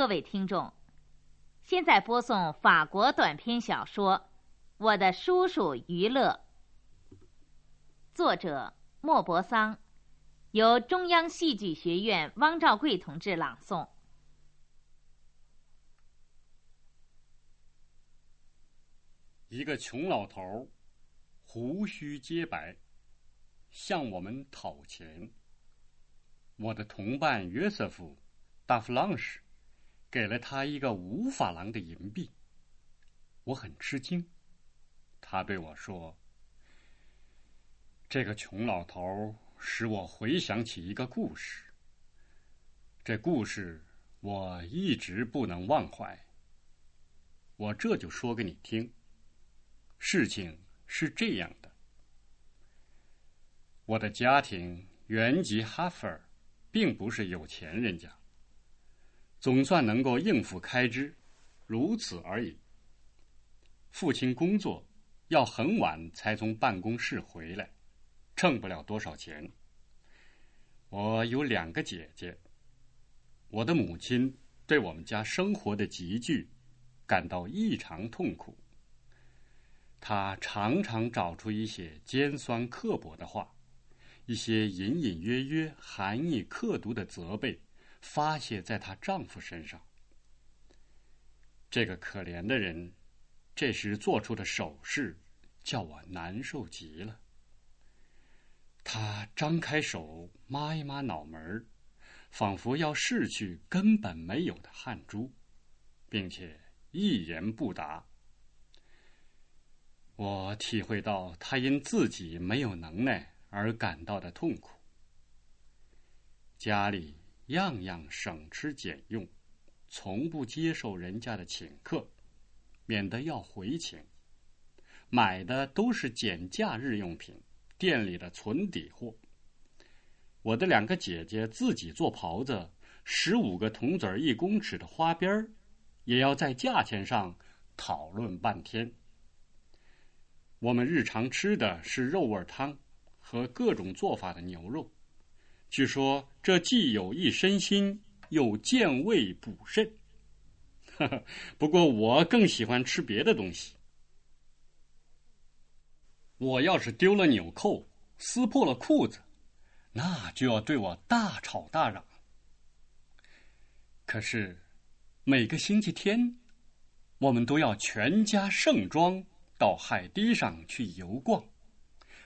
各位听众，现在播送法国短篇小说《我的叔叔于勒》，作者莫泊桑，由中央戏剧学院汪兆贵同志朗诵。一个穷老头，胡须皆白，向我们讨钱。我的同伴约瑟夫·达弗朗什。给了他一个五法郎的银币，我很吃惊。他对我说：“这个穷老头使我回想起一个故事。这故事我一直不能忘怀。我这就说给你听。事情是这样的：我的家庭原籍哈佛，并不是有钱人家。”总算能够应付开支，如此而已。父亲工作要很晚才从办公室回来，挣不了多少钱。我有两个姐姐。我的母亲对我们家生活的拮据感到异常痛苦。她常常找出一些尖酸刻薄的话，一些隐隐约约含义刻毒的责备。发泄在她丈夫身上。这个可怜的人，这时做出的手势，叫我难受极了。他张开手抹一抹脑门，仿佛要拭去根本没有的汗珠，并且一言不答。我体会到他因自己没有能耐而感到的痛苦。家里。样样省吃俭用，从不接受人家的请客，免得要回请。买的都是减价日用品，店里的存底货。我的两个姐姐自己做袍子，十五个铜子儿一公尺的花边儿，也要在价钱上讨论半天。我们日常吃的是肉味汤和各种做法的牛肉。据说这既有益身心，又健胃补肾。不过我更喜欢吃别的东西。我要是丢了纽扣，撕破了裤子，那就要对我大吵大嚷。可是每个星期天，我们都要全家盛装到海堤上去游逛。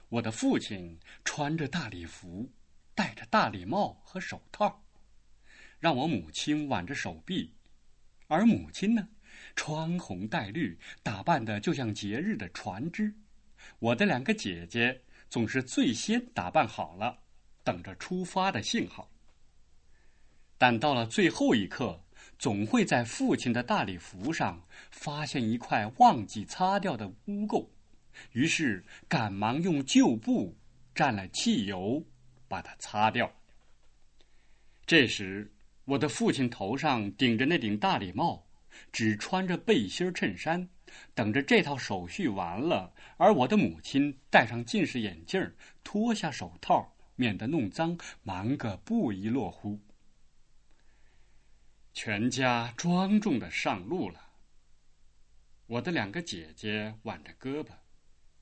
我的父亲穿着大礼服。戴着大礼帽和手套，让我母亲挽着手臂，而母亲呢，穿红戴绿，打扮的就像节日的船只。我的两个姐姐总是最先打扮好了，等着出发的信号。但到了最后一刻，总会在父亲的大礼服上发现一块忘记擦掉的污垢，于是赶忙用旧布蘸了汽油。把它擦掉。这时，我的父亲头上顶着那顶大礼帽，只穿着背心衬衫，等着这套手续完了；而我的母亲戴上近视眼镜，脱下手套，免得弄脏，忙个不亦乐乎。全家庄重的上路了。我的两个姐姐挽着胳膊，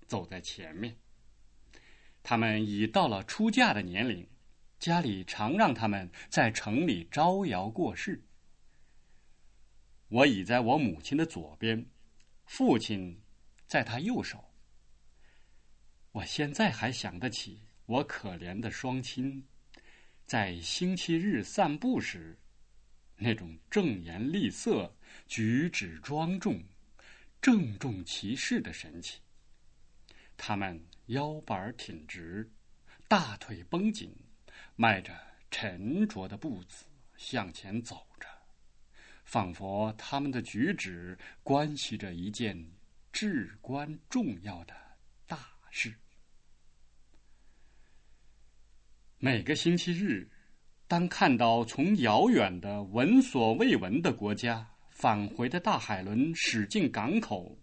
走在前面。他们已到了出嫁的年龄，家里常让他们在城里招摇过市。我倚在我母亲的左边，父亲在他右手。我现在还想得起我可怜的双亲，在星期日散步时，那种正颜厉色、举止庄重、郑重其事的神情。他们。腰板挺直，大腿绷紧，迈着沉着的步子向前走着，仿佛他们的举止关系着一件至关重要的大事。每个星期日，当看到从遥远的闻所未闻的国家返回的大海轮驶进港口。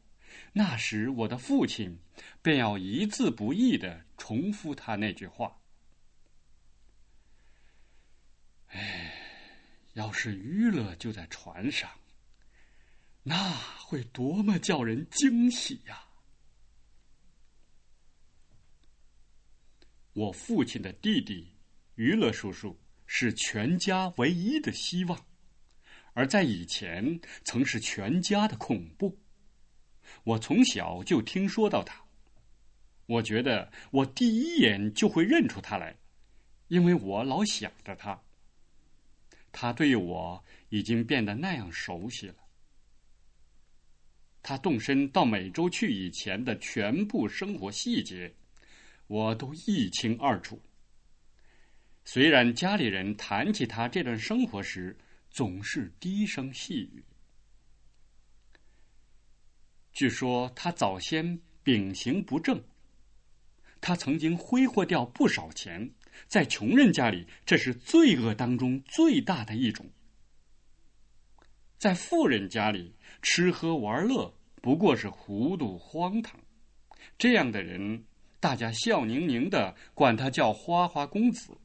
那时，我的父亲便要一字不易的重复他那句话：“哎，要是娱乐就在船上，那会多么叫人惊喜呀！我父亲的弟弟娱乐叔叔是全家唯一的希望，而在以前曾是全家的恐怖。我从小就听说到他，我觉得我第一眼就会认出他来，因为我老想着他。他对我已经变得那样熟悉了。他动身到美洲去以前的全部生活细节，我都一清二楚。虽然家里人谈起他这段生活时总是低声细语。据说他早先秉行不正，他曾经挥霍掉不少钱。在穷人家里，这是罪恶当中最大的一种；在富人家里，吃喝玩乐不过是糊涂荒唐。这样的人，大家笑盈盈的管他叫花花公子。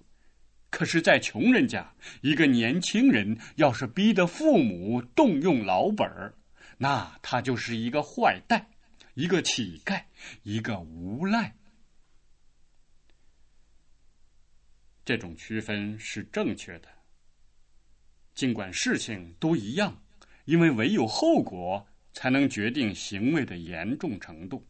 可是，在穷人家，一个年轻人要是逼得父母动用老本儿，那他就是一个坏蛋，一个乞丐，一个无赖。这种区分是正确的。尽管事情都一样，因为唯有后果才能决定行为的严重程度。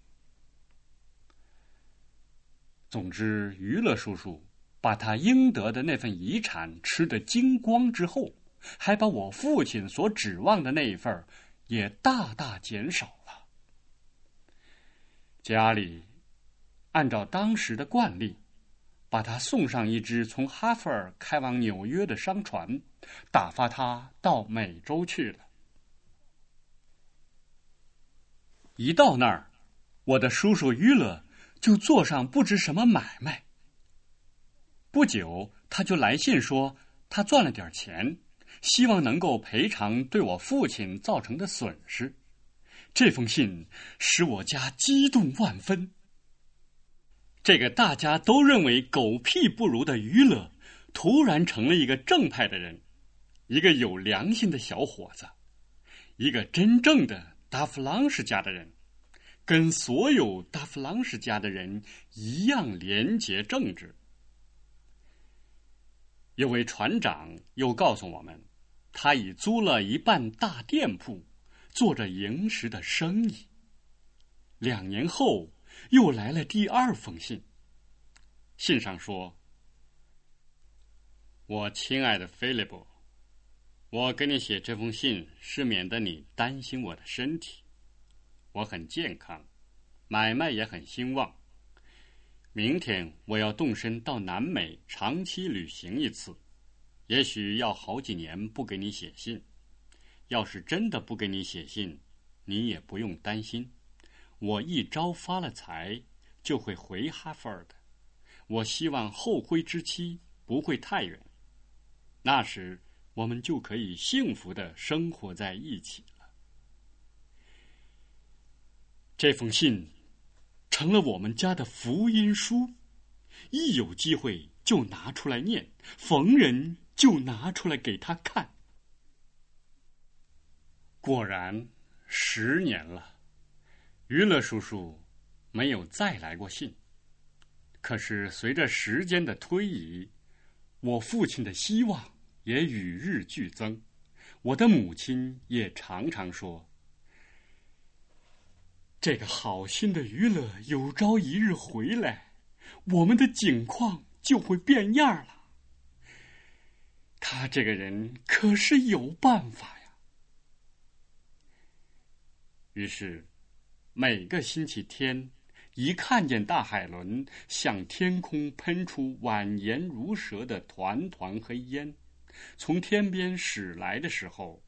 总之，娱乐叔叔把他应得的那份遗产吃得精光之后，还把我父亲所指望的那一份也大大减少了。家里按照当时的惯例。把他送上一只从哈佛尔开往纽约的商船，打发他到美洲去了。一到那儿，我的叔叔于勒就做上不知什么买卖。不久，他就来信说他赚了点钱，希望能够赔偿对我父亲造成的损失。这封信使我家激动万分。这个大家都认为狗屁不如的娱乐，突然成了一个正派的人，一个有良心的小伙子，一个真正的达弗朗世家的人，跟所有达弗朗世家的人一样廉洁正直。有位船长又告诉我们，他已租了一半大店铺，做着营食的生意。两年后。又来了第二封信。信上说：“我亲爱的菲利普，我给你写这封信是免得你担心我的身体。我很健康，买卖也很兴旺。明天我要动身到南美长期旅行一次，也许要好几年不给你写信。要是真的不给你写信，你也不用担心。”我一朝发了财，就会回哈佛尔的。我希望后会之期不会太远，那时我们就可以幸福的生活在一起了。这封信成了我们家的福音书，一有机会就拿出来念，逢人就拿出来给他看。果然，十年了。娱乐叔叔没有再来过信。可是随着时间的推移，我父亲的希望也与日俱增。我的母亲也常常说：“这个好心的娱乐有朝一日回来，我们的景况就会变样了。”他这个人可是有办法呀。于是。每个星期天，一看见大海轮向天空喷出蜿蜒如蛇的团团黑烟，从天边驶来的时候，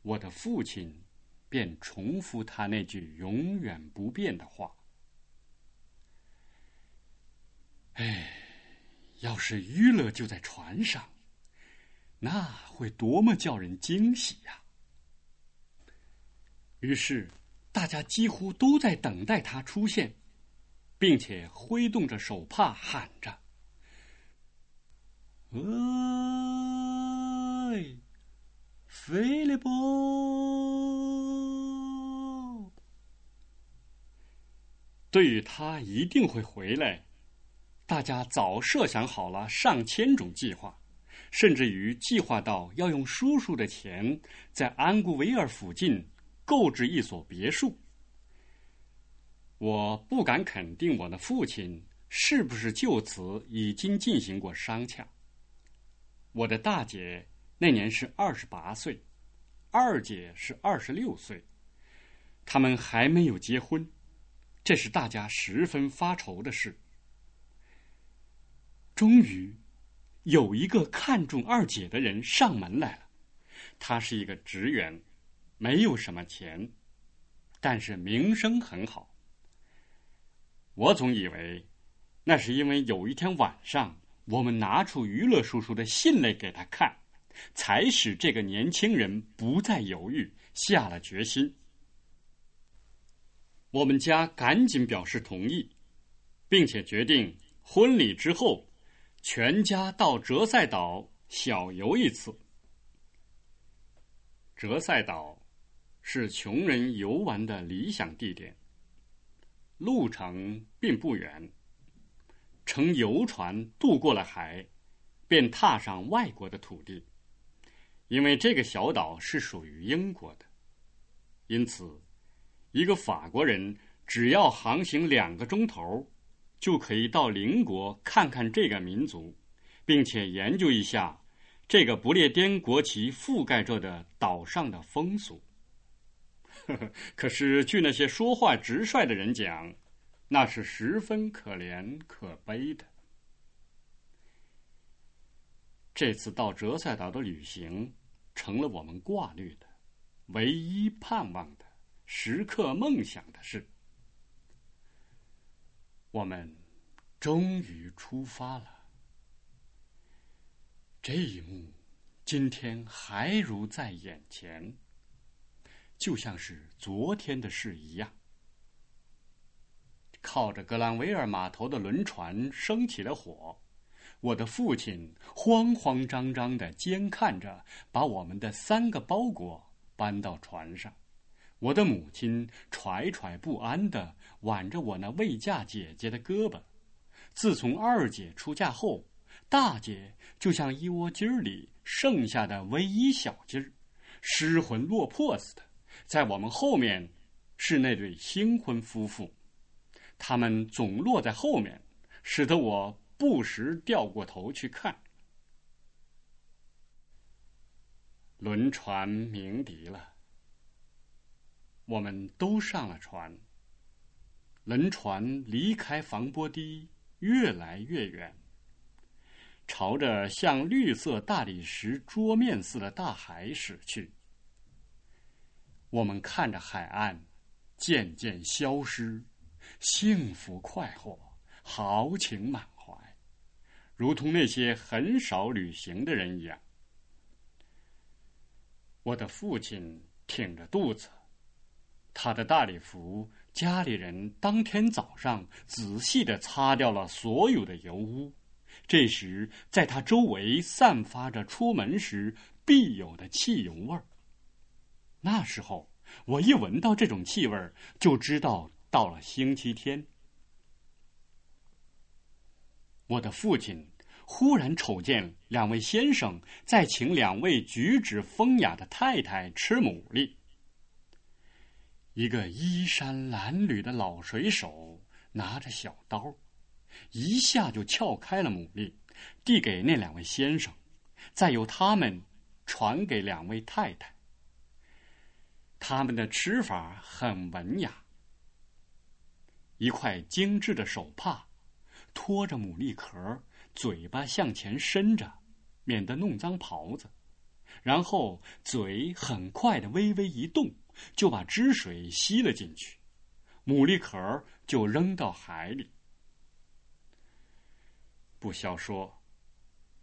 我的父亲便重复他那句永远不变的话：“哎，要是娱乐就在船上，那会多么叫人惊喜呀！”于是。大家几乎都在等待他出现，并且挥动着手帕喊着：“哎，菲利波。对于他一定会回来，大家早设想好了上千种计划，甚至于计划到要用叔叔的钱在安古维尔附近购置一所别墅。我不敢肯定我的父亲是不是就此已经进行过商洽。我的大姐那年是二十八岁，二姐是二十六岁，他们还没有结婚。这是大家十分发愁的事。终于，有一个看中二姐的人上门来了。他是一个职员，没有什么钱，但是名声很好。我总以为，那是因为有一天晚上，我们拿出娱乐叔叔的信来给他看，才使这个年轻人不再犹豫，下了决心。我们家赶紧表示同意，并且决定婚礼之后，全家到哲塞岛小游一次。哲塞岛是穷人游玩的理想地点，路程并不远，乘游船渡过了海，便踏上外国的土地。因为这个小岛是属于英国的，因此。一个法国人只要航行两个钟头，就可以到邻国看看这个民族，并且研究一下这个不列颠国旗覆盖着的岛上的风俗。可是，据那些说话直率的人讲，那是十分可怜可悲的。这次到哲塞岛的旅行，成了我们挂虑的、唯一盼望的。时刻梦想的事，我们终于出发了。这一幕今天还如在眼前，就像是昨天的事一样。靠着格兰维尔码头的轮船升起了火，我的父亲慌慌张张的监看着，把我们的三个包裹搬到船上。我的母亲惴惴不安的挽着我那未嫁姐姐的胳膊。自从二姐出嫁后，大姐就像一窝鸡儿里剩下的唯一小鸡儿，失魂落魄似的。在我们后面，是那对新婚夫妇，他们总落在后面，使得我不时掉过头去看。轮船鸣笛了。我们都上了船。轮船离开防波堤，越来越远，朝着像绿色大理石桌面似的大海驶去。我们看着海岸渐渐消失，幸福快活，豪情满怀，如同那些很少旅行的人一样。我的父亲挺着肚子。他的大礼服，家里人当天早上仔细的擦掉了所有的油污。这时，在他周围散发着出门时必有的汽油味儿。那时候，我一闻到这种气味儿，就知道到了星期天。我的父亲忽然瞅见两位先生在请两位举止风雅的太太吃牡蛎。一个衣衫褴褛的老水手拿着小刀，一下就撬开了牡蛎，递给那两位先生，再由他们传给两位太太。他们的吃法很文雅：一块精致的手帕，托着牡蛎壳，嘴巴向前伸着，免得弄脏袍子，然后嘴很快的微微一动。就把汁水吸了进去，牡蛎壳就扔到海里。不消说，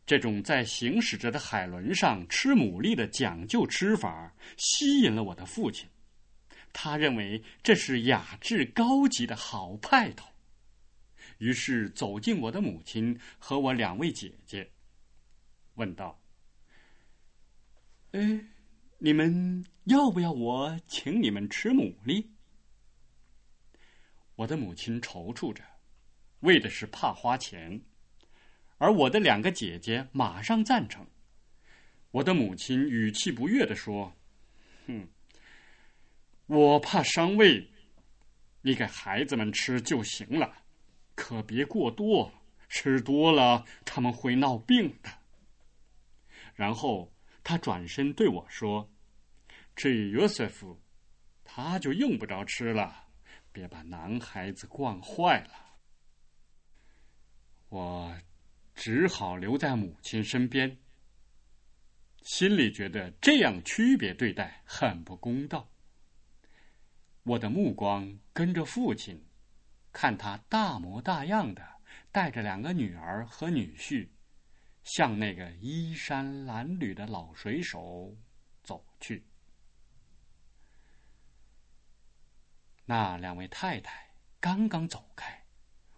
这种在行驶着的海轮上吃牡蛎的讲究吃法，吸引了我的父亲。他认为这是雅致高级的好派头，于是走进我的母亲和我两位姐姐，问道：“哎，你们要不要我请你们吃牡蛎？”我的母亲踌躇着，为的是怕花钱，而我的两个姐姐马上赞成。我的母亲语气不悦的说：“哼，我怕伤胃，你给孩子们吃就行了，可别过多。”吃多了，他们会闹病的。然后他转身对我说：“至于约瑟夫，他就用不着吃了，别把男孩子惯坏了。”我只好留在母亲身边，心里觉得这样区别对待很不公道。我的目光跟着父亲，看他大模大样的。带着两个女儿和女婿，向那个衣衫褴褛的老水手走去。那两位太太刚刚走开，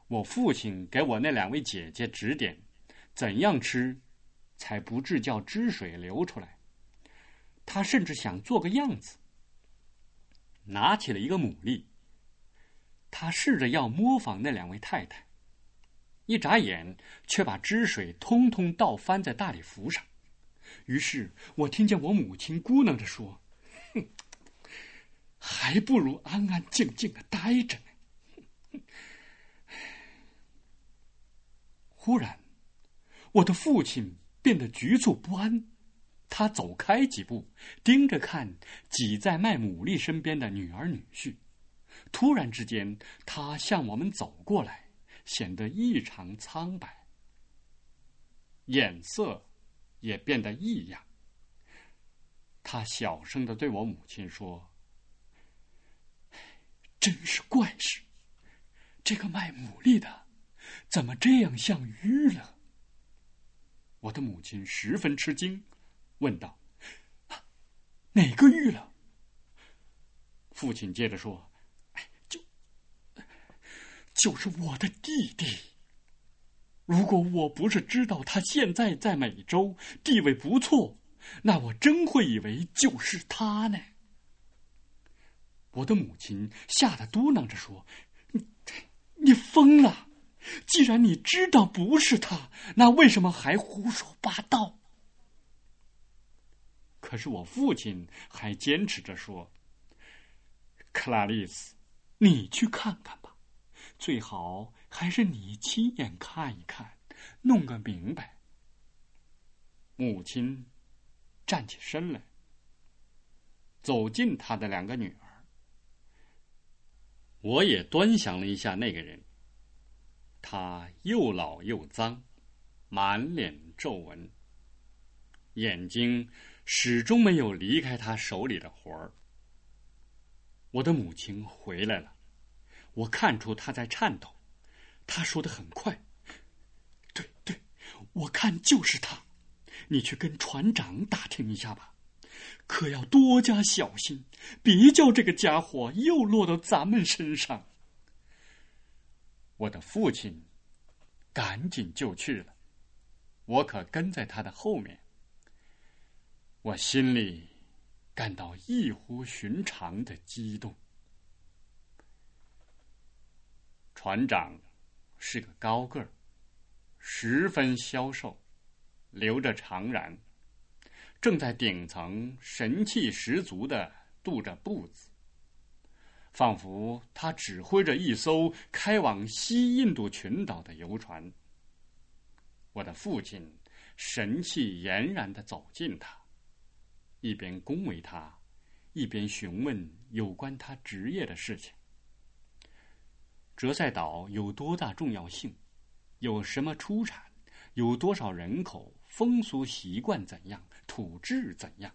我父亲给我那两位姐姐指点，怎样吃，才不致叫汁水流出来。他甚至想做个样子，拿起了一个牡蛎。他试着要模仿那两位太太。一眨眼，却把汁水通通倒翻在大礼服上。于是我听见我母亲咕囔着说：“哼，还不如安安静静的待着呢。”忽然，我的父亲变得局促不安，他走开几步，盯着看挤在卖牡蛎身边的女儿女婿。突然之间，他向我们走过来。显得异常苍白，眼色也变得异样。他小声的对我母亲说：“真是怪事，这个卖牡蛎的怎么这样像鱼了？”我的母亲十分吃惊，问道：“哪个玉了？”父亲接着说。就是我的弟弟。如果我不是知道他现在在美洲地位不错，那我真会以为就是他呢。我的母亲吓得嘟囔着说：“你，你疯了！既然你知道不是他，那为什么还胡说八道？”可是我父亲还坚持着说：“克拉丽丝，你去看看吧。”最好还是你亲眼看一看，弄个明白。母亲站起身来，走近他的两个女儿。我也端详了一下那个人，他又老又脏，满脸皱纹，眼睛始终没有离开他手里的活儿。我的母亲回来了。我看出他在颤抖，他说的很快。对对，我看就是他，你去跟船长打听一下吧，可要多加小心，别叫这个家伙又落到咱们身上。我的父亲赶紧就去了，我可跟在他的后面。我心里感到异乎寻常的激动。船长是个高个儿，十分消瘦，留着长髯，正在顶层神气十足的踱着步子，仿佛他指挥着一艘开往西印度群岛的游船。我的父亲神气俨然的走近他，一边恭维他，一边询问有关他职业的事情。哲塞岛有多大重要性？有什么出产？有多少人口？风俗习惯怎样？土质怎样？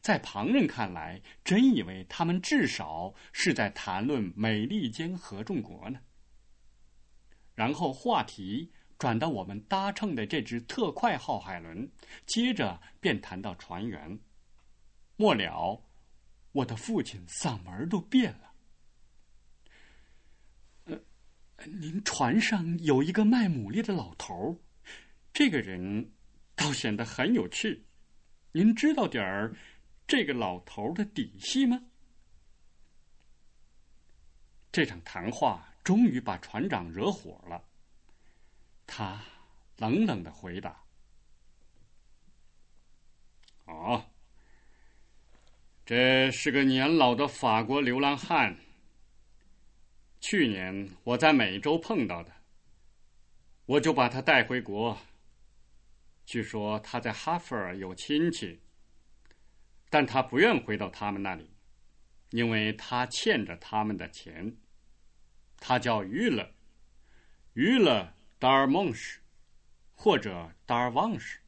在旁人看来，真以为他们至少是在谈论美利坚合众国呢。然后话题转到我们搭乘的这只特快号海轮，接着便谈到船员。末了，我的父亲嗓门都变了。您船上有一个卖牡蛎的老头儿，这个人倒显得很有趣。您知道点儿这个老头的底细吗？这场谈话终于把船长惹火了。他冷冷的回答：“哦，这是个年老的法国流浪汉。去年我在美洲碰到的，我就把他带回国。据说他在哈佛尔有亲戚，但他不愿回到他们那里。”因为他欠着他们的钱，他叫于勒，于勒达尔蒙什，或者达尔旺什，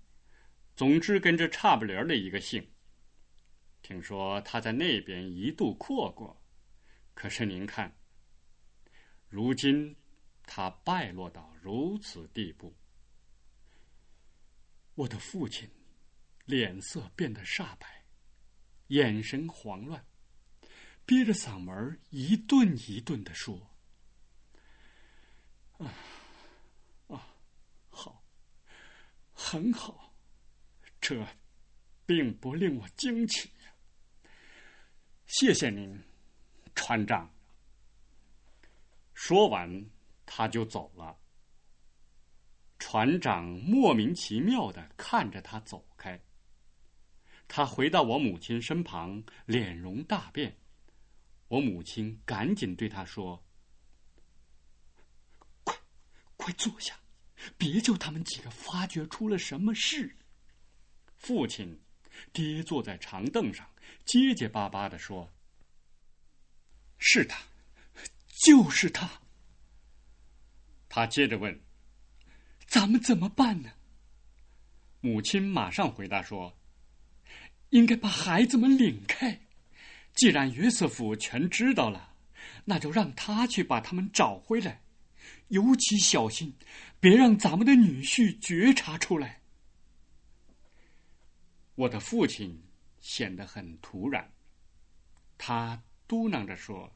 总之跟这差不离的一个姓。听说他在那边一度阔过，可是您看，如今他败落到如此地步，我的父亲脸色变得煞白，眼神慌乱。憋着嗓门一顿一顿的说：“啊，啊，好，很好，这并不令我惊奇。谢谢您，船长。”说完，他就走了。船长莫名其妙的看着他走开。他回到我母亲身旁，脸容大变。我母亲赶紧对他说：“快，快坐下，别叫他们几个发觉出了什么事。”父亲跌坐在长凳上，结结巴巴的说：“是他，就是他。”他接着问：“咱们怎么办呢？”母亲马上回答说：“应该把孩子们领开。”既然约瑟夫全知道了，那就让他去把他们找回来，尤其小心，别让咱们的女婿觉察出来。我的父亲显得很突然，他嘟囔着说：“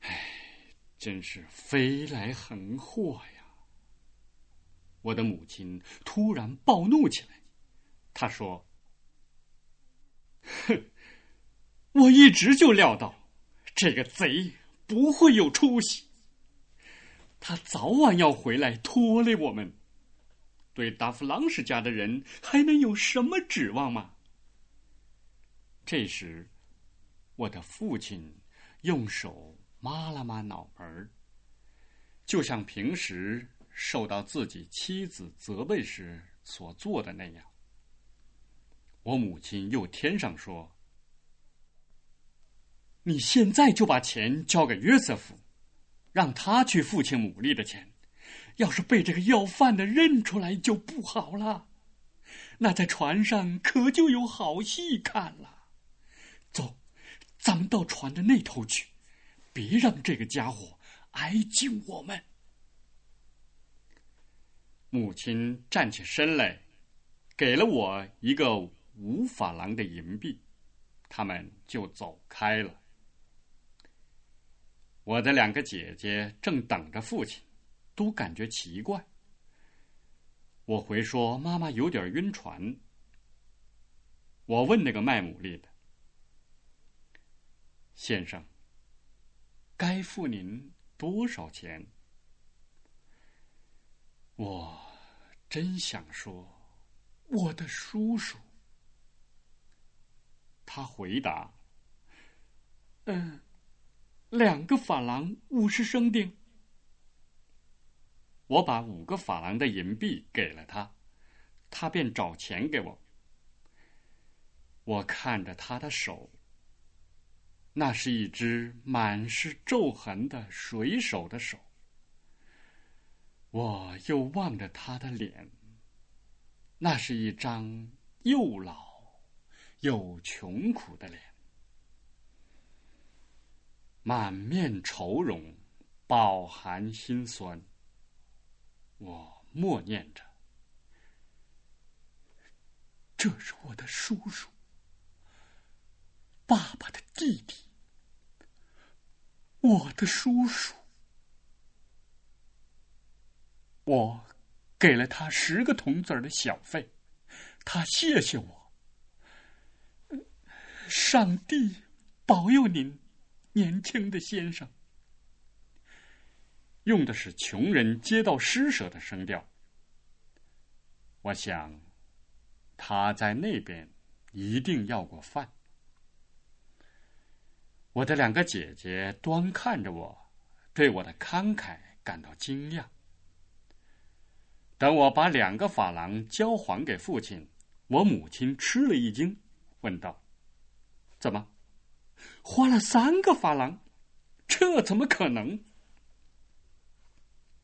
唉，真是飞来横祸呀！”我的母亲突然暴怒起来，她说：“哼！”我一直就料到，这个贼不会有出息。他早晚要回来拖累我们。对达夫朗什家的人还能有什么指望吗？这时，我的父亲用手抹了抹脑门就像平时受到自己妻子责备时所做的那样。我母亲又添上说。你现在就把钱交给约瑟夫，让他去付清牡蛎的钱。要是被这个要饭的认出来，就不好了。那在船上可就有好戏看了。走，咱们到船的那头去，别让这个家伙挨近我们。母亲站起身来，给了我一个五法郎的银币，他们就走开了。我的两个姐姐正等着父亲，都感觉奇怪。我回说妈妈有点晕船。我问那个卖牡蛎的先生：“该付您多少钱？”我真想说：“我的叔叔。”他回答：“嗯。”两个法郎五十生丁，我把五个法郎的银币给了他，他便找钱给我。我看着他的手，那是一只满是皱痕的水手的手。我又望着他的脸，那是一张又老又穷苦的脸。满面愁容，饱含心酸。我默念着：“这是我的叔叔，爸爸的弟弟，我的叔叔。”我给了他十个铜子儿的小费，他谢谢我。上帝保佑您，年轻的先生。用的是穷人接到施舍的声调。我想，他在那边一定要过饭。我的两个姐姐端看着我，对我的慷慨感到惊讶。等我把两个法郎交还给父亲，我母亲吃了一惊，问道：“怎么，花了三个法郎？这怎么可能？”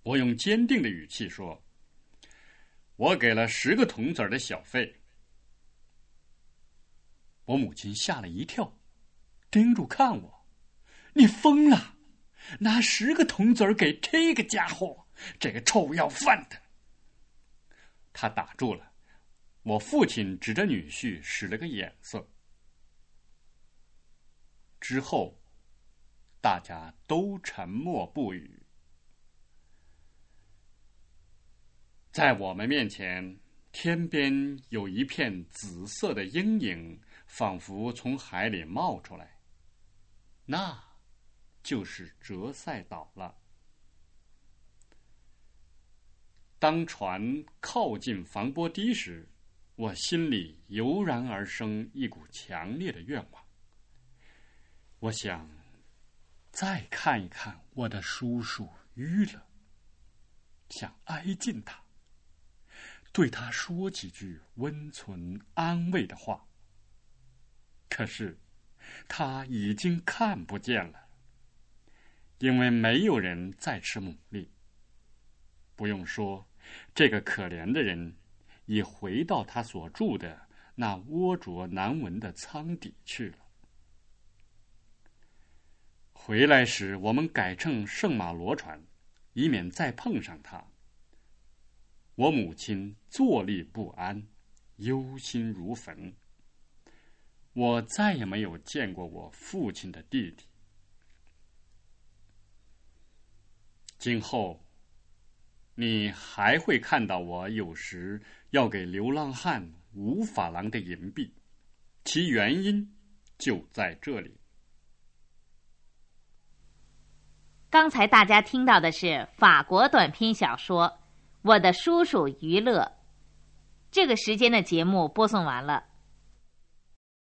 我用坚定的语气说：“我给了十个铜子的小费。”我母亲吓了一跳，盯住看我：“你疯了？拿十个铜子儿给这个家伙，这个臭要饭的！”他打住了。我父亲指着女婿使了个眼色。之后，大家都沉默不语。在我们面前，天边有一片紫色的阴影，仿佛从海里冒出来。那，就是哲塞岛了。当船靠近防波堤时，我心里油然而生一股强烈的愿望。我想，再看一看我的叔叔于勒，想挨近他。对他说几句温存安慰的话，可是他已经看不见了，因为没有人再吃牡蛎。不用说，这个可怜的人已回到他所住的那涡浊难闻的舱底去了。回来时，我们改乘圣马罗船，以免再碰上他。我母亲坐立不安，忧心如焚。我再也没有见过我父亲的弟弟。今后，你还会看到我有时要给流浪汉五法郎的银币，其原因就在这里。刚才大家听到的是法国短篇小说。我的叔叔于乐，这个时间的节目播送完了。